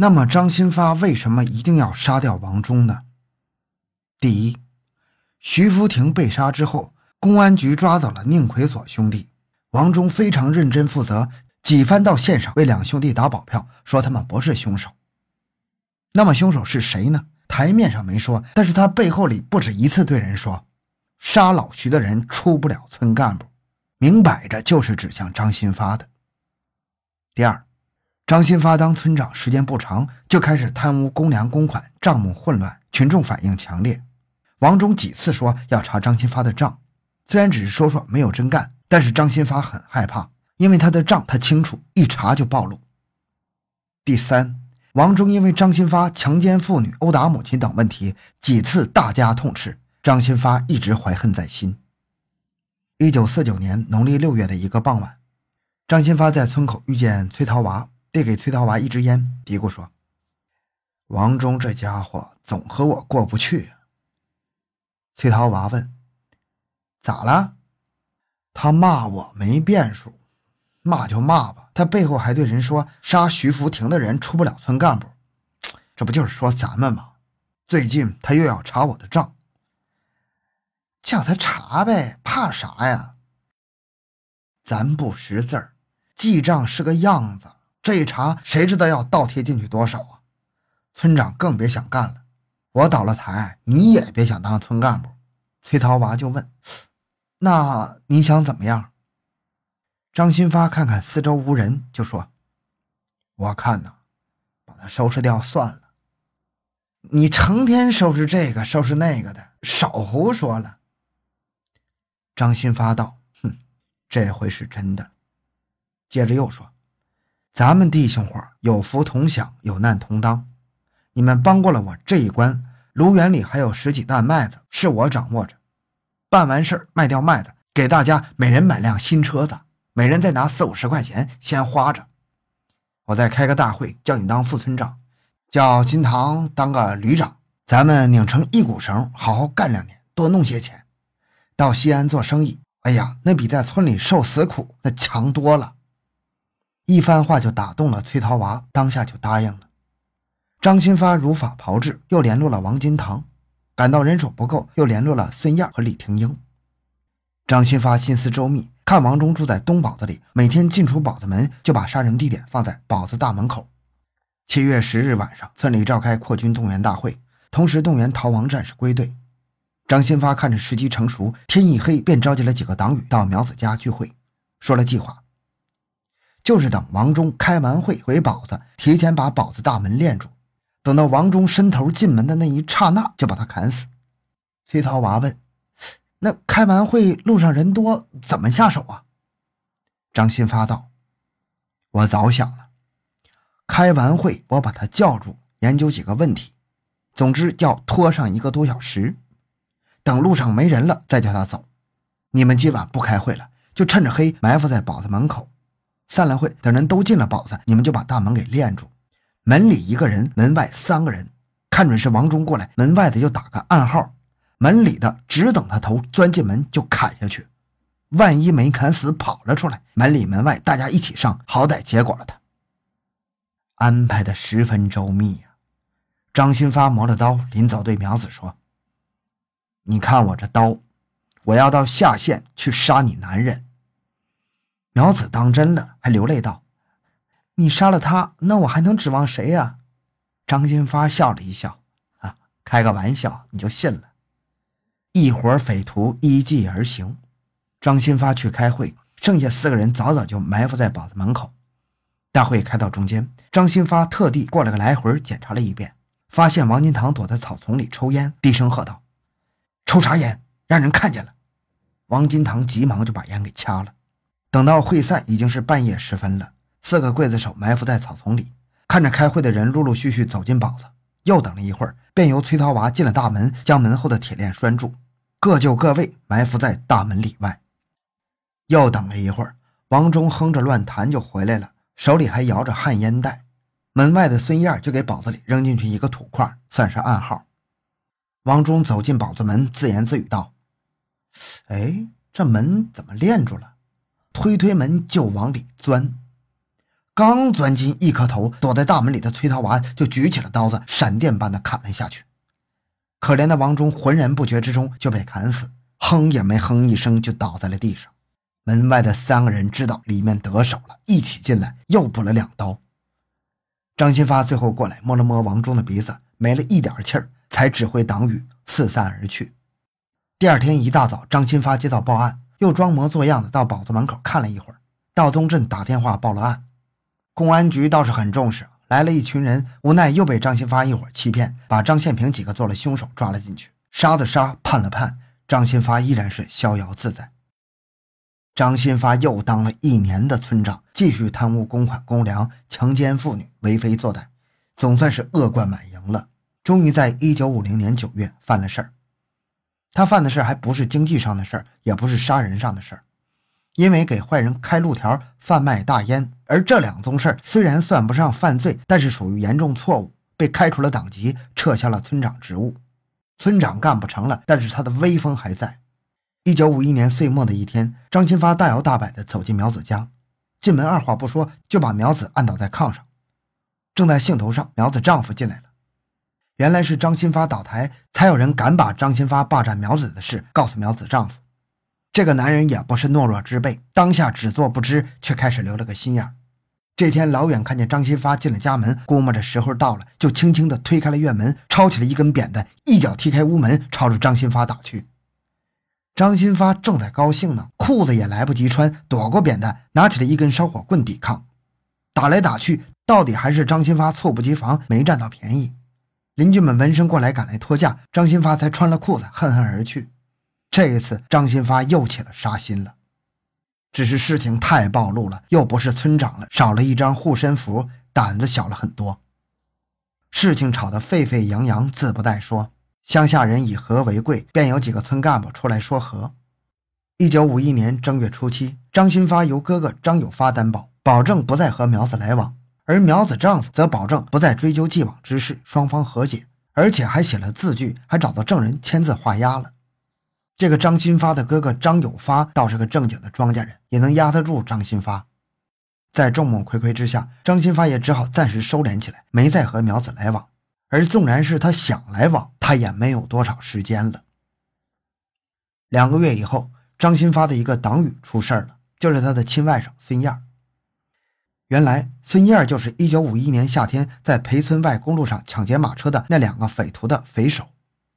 那么张新发为什么一定要杀掉王忠呢？第一，徐福亭被杀之后，公安局抓走了宁奎所兄弟，王忠非常认真负责，几番到县上为两兄弟打保票，说他们不是凶手。那么凶手是谁呢？台面上没说，但是他背后里不止一次对人说，杀老徐的人出不了村干部，明摆着就是指向张新发的。第二，张新发当村长时间不长，就开始贪污公粮公款，账目混乱，群众反应强烈。王忠几次说要查张新发的账，虽然只是说说，没有真干，但是张新发很害怕，因为他的账他清楚，一查就暴露。第三。王忠因为张新发强奸妇女、殴打母亲等问题，几次大加痛斥。张新发一直怀恨在心。一九四九年农历六月的一个傍晚，张新发在村口遇见崔桃娃，递给崔桃娃一支烟，嘀咕说：“王忠这家伙总和我过不去。”崔桃娃问：“咋了？”他骂我没变数，骂就骂吧。他背后还对人说：“杀徐福亭的人出不了村干部。”这不就是说咱们吗？最近他又要查我的账，叫他查呗，怕啥呀？咱不识字儿，记账是个样子，这一查，谁知道要倒贴进去多少啊？村长更别想干了。我倒了台，你也别想当村干部。崔桃娃就问：“那你想怎么样？”张新发看看四周无人，就说：“我看呐，把他收拾掉算了。你成天收拾这个收拾那个的，少胡说了。”张新发道：“哼，这回是真的。”接着又说：“咱们弟兄伙有福同享，有难同当。你们帮过了我这一关，卢园里还有十几担麦子是我掌握着。办完事儿卖掉麦子，给大家每人买辆新车子。”每人再拿四五十块钱先花着，我再开个大会，叫你当副村长，叫金堂当个旅长，咱们拧成一股绳，好好干两年，多弄些钱，到西安做生意。哎呀，那比在村里受死苦那强多了。一番话就打动了崔桃娃，当下就答应了。张新发如法炮制，又联络了王金堂，感到人手不够，又联络了孙燕和李廷英。张新发心思周密。看王忠住在东堡子里，每天进出堡子门就把杀人地点放在堡子大门口。七月十日晚上，村里召开扩军动员大会，同时动员逃亡战士归队。张新发看着时机成熟，天一黑便召集了几个党羽到苗子家聚会，说了计划，就是等王忠开完会回堡子，提前把堡子大门链住，等到王忠伸头进门的那一刹那，就把他砍死。崔桃娃问。那开完会路上人多，怎么下手啊？张新发道：“我早想了，开完会我把他叫住，研究几个问题，总之要拖上一个多小时，等路上没人了再叫他走。你们今晚不开会了，就趁着黑埋伏在堡子门口，散了会，等人都进了堡子，你们就把大门给链住，门里一个人，门外三个人，看准是王忠过来，门外的就打个暗号。”门里的只等他头钻进门就砍下去，万一没砍死跑了出来，门里门外大家一起上，好歹结果了他。安排的十分周密呀。张新发磨了刀，临走对苗子说：“你看我这刀，我要到下县去杀你男人。”苗子当真了，还流泪道：“你杀了他，那我还能指望谁呀？”张新发笑了一笑：“啊，开个玩笑，你就信了。”一伙匪徒依计而行，张新发去开会，剩下四个人早早就埋伏在堡子门口。大会开到中间，张新发特地过了个来回检查了一遍，发现王金堂躲在草丛里抽烟，低声喝道：“抽啥烟？让人看见了！”王金堂急忙就把烟给掐了。等到会散，已经是半夜时分了。四个刽子手埋伏在草丛里，看着开会的人陆陆续续走进堡子，又等了一会儿，便由崔桃娃进了大门，将门后的铁链拴住。各就各位，埋伏在大门里外。又等了一会儿，王忠哼着乱弹就回来了，手里还摇着旱烟袋。门外的孙燕就给堡子里扔进去一个土块，算是暗号。王忠走进堡子门，自言自语道：“哎，这门怎么链住了？推推门就往里钻。刚钻进一颗头，躲在大门里的崔桃娃就举起了刀子，闪电般的砍了下去。可怜的王忠浑然不觉之中就被砍死，哼也没哼一声就倒在了地上。门外的三个人知道里面得手了，一起进来又补了两刀。张新发最后过来摸了摸王忠的鼻子，没了一点气儿，才指挥党羽四散而去。第二天一大早，张新发接到报案，又装模作样的到堡子门口看了一会儿，到东镇打电话报了案。公安局倒是很重视，来了一群人，无奈又被张新发一伙欺骗，把张宪平几个做了凶手抓了进去，杀的杀，判了判，张新发依然是逍遥自在。张新发又当了一年的村长，继续贪污公款公粮，强奸妇女，为非作歹，总算是恶贯满盈了。终于在一九五零年九月犯了事儿。他犯的事还不是经济上的事儿，也不是杀人上的事儿。因为给坏人开路条、贩卖大烟，而这两宗事虽然算不上犯罪，但是属于严重错误，被开除了党籍，撤销了村长职务。村长干不成了，但是他的威风还在。一九五一年岁末的一天，张新发大摇大摆地走进苗子家，进门二话不说就把苗子按倒在炕上。正在兴头上，苗子丈夫进来了。原来是张新发倒台，才有人敢把张新发霸占苗子的事告诉苗子丈夫。这个男人也不是懦弱之辈，当下只做不知，却开始留了个心眼这天老远看见张新发进了家门，估摸着时候到了，就轻轻地推开了院门，抄起了一根扁担，一脚踢开屋门，朝着张新发打去。张新发正在高兴呢，裤子也来不及穿，躲过扁担，拿起了一根烧火棍抵抗。打来打去，到底还是张新发猝不及防，没占到便宜。邻居们闻声过来，赶来拖架，张新发才穿了裤子，恨恨而去。这一次，张新发又起了杀心了。只是事情太暴露了，又不是村长了，少了一张护身符，胆子小了很多。事情吵得沸沸扬扬，自不待说。乡下人以和为贵，便有几个村干部出来说和。一九五一年正月初七，张新发由哥哥张有发担保，保证不再和苗子来往；而苗子丈夫则保证不再追究既往之事，双方和解，而且还写了字据，还找到证人签字画押了。这个张新发的哥哥张有发倒是个正经的庄稼人，也能压得住张新发。在众目睽睽之下，张新发也只好暂时收敛起来，没再和苗子来往。而纵然是他想来往，他也没有多少时间了。两个月以后，张新发的一个党羽出事了，就是他的亲外甥孙燕。原来，孙燕就是1951年夏天在裴村外公路上抢劫马车的那两个匪徒的匪首。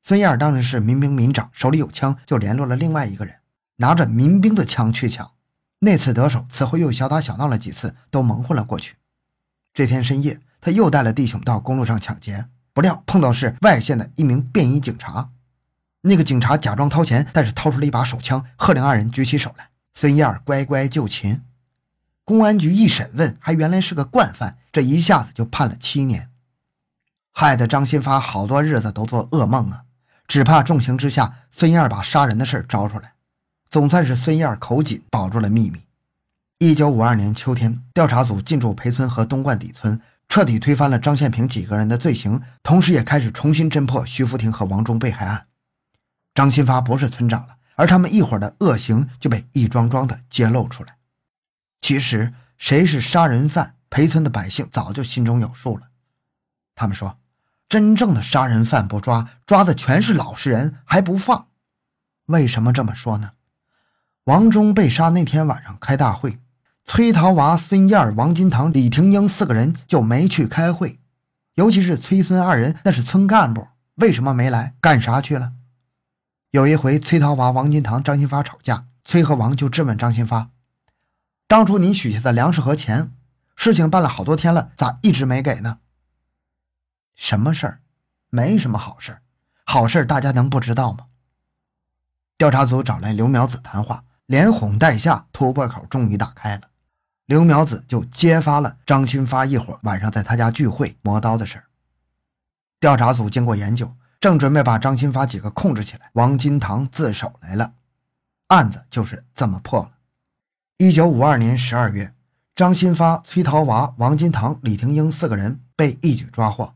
孙燕当时是民兵民长，手里有枪，就联络了另外一个人，拿着民兵的枪去抢。那次得手，此后又小打小闹了几次，都蒙混了过去。这天深夜，他又带了弟兄到公路上抢劫，不料碰到是外县的一名便衣警察。那个警察假装掏钱，但是掏出了一把手枪，喝令二人举起手来。孙燕乖乖就擒。公安局一审问，还原来是个惯犯，这一下子就判了七年，害得张新发好多日子都做噩梦啊。只怕重刑之下，孙燕把杀人的事招出来。总算是孙燕口紧，保住了秘密。一九五二年秋天，调查组进驻裴村和东冠底村，彻底推翻了张宪平几个人的罪行，同时也开始重新侦破徐福亭和王忠被害案。张新发不是村长了，而他们一伙的恶行就被一桩桩的揭露出来。其实，谁是杀人犯，裴村的百姓早就心中有数了。他们说。真正的杀人犯不抓，抓的全是老实人，还不放。为什么这么说呢？王忠被杀那天晚上开大会，崔桃娃、孙燕、王金堂、李廷英四个人就没去开会。尤其是崔孙二人，那是村干部，为什么没来？干啥去了？有一回，崔桃娃、王金堂、张新发吵架，崔和王就质问张新发：“当初你许下的粮食和钱，事情办了好多天了，咋一直没给呢？”什么事儿？没什么好事儿，好事儿大家能不知道吗？调查组找来刘苗子谈话，连哄带吓，突破口终于打开了。刘苗子就揭发了张新发一伙晚上在他家聚会磨刀的事儿。调查组经过研究，正准备把张新发几个控制起来，王金堂自首来了，案子就是这么破了。一九五二年十二月，张新发、崔桃娃、王金堂、李廷英四个人被一举抓获。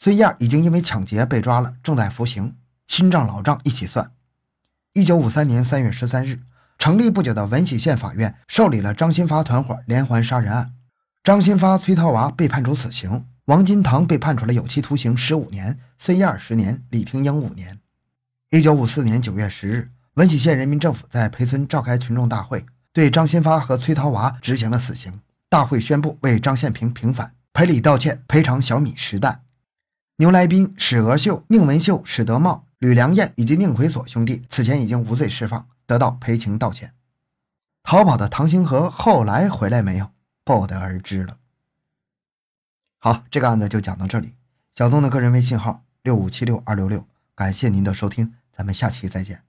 孙燕已经因为抢劫被抓了，正在服刑。新账老账一起算。一九五三年三月十三日，成立不久的文喜县法院受理了张新发团伙连环杀人案。张新发、崔桃娃被判处死刑，王金堂被判处了有期徒刑十五年，孙燕十年，李廷英五年。一九五四年九月十日，闻喜县人民政府在裴村召开群众大会，对张新发和崔涛娃执行了死刑。大会宣布为张献平平反，赔礼道歉，赔偿小米十担。牛来宾、史娥秀、宁文秀、史德茂、吕良彦以及宁奎所兄弟此前已经无罪释放，得到赔情道歉。逃跑的唐星河后来回来没有？不得而知了。好，这个案子就讲到这里。小东的个人微信号六五七六二六六，感谢您的收听，咱们下期再见。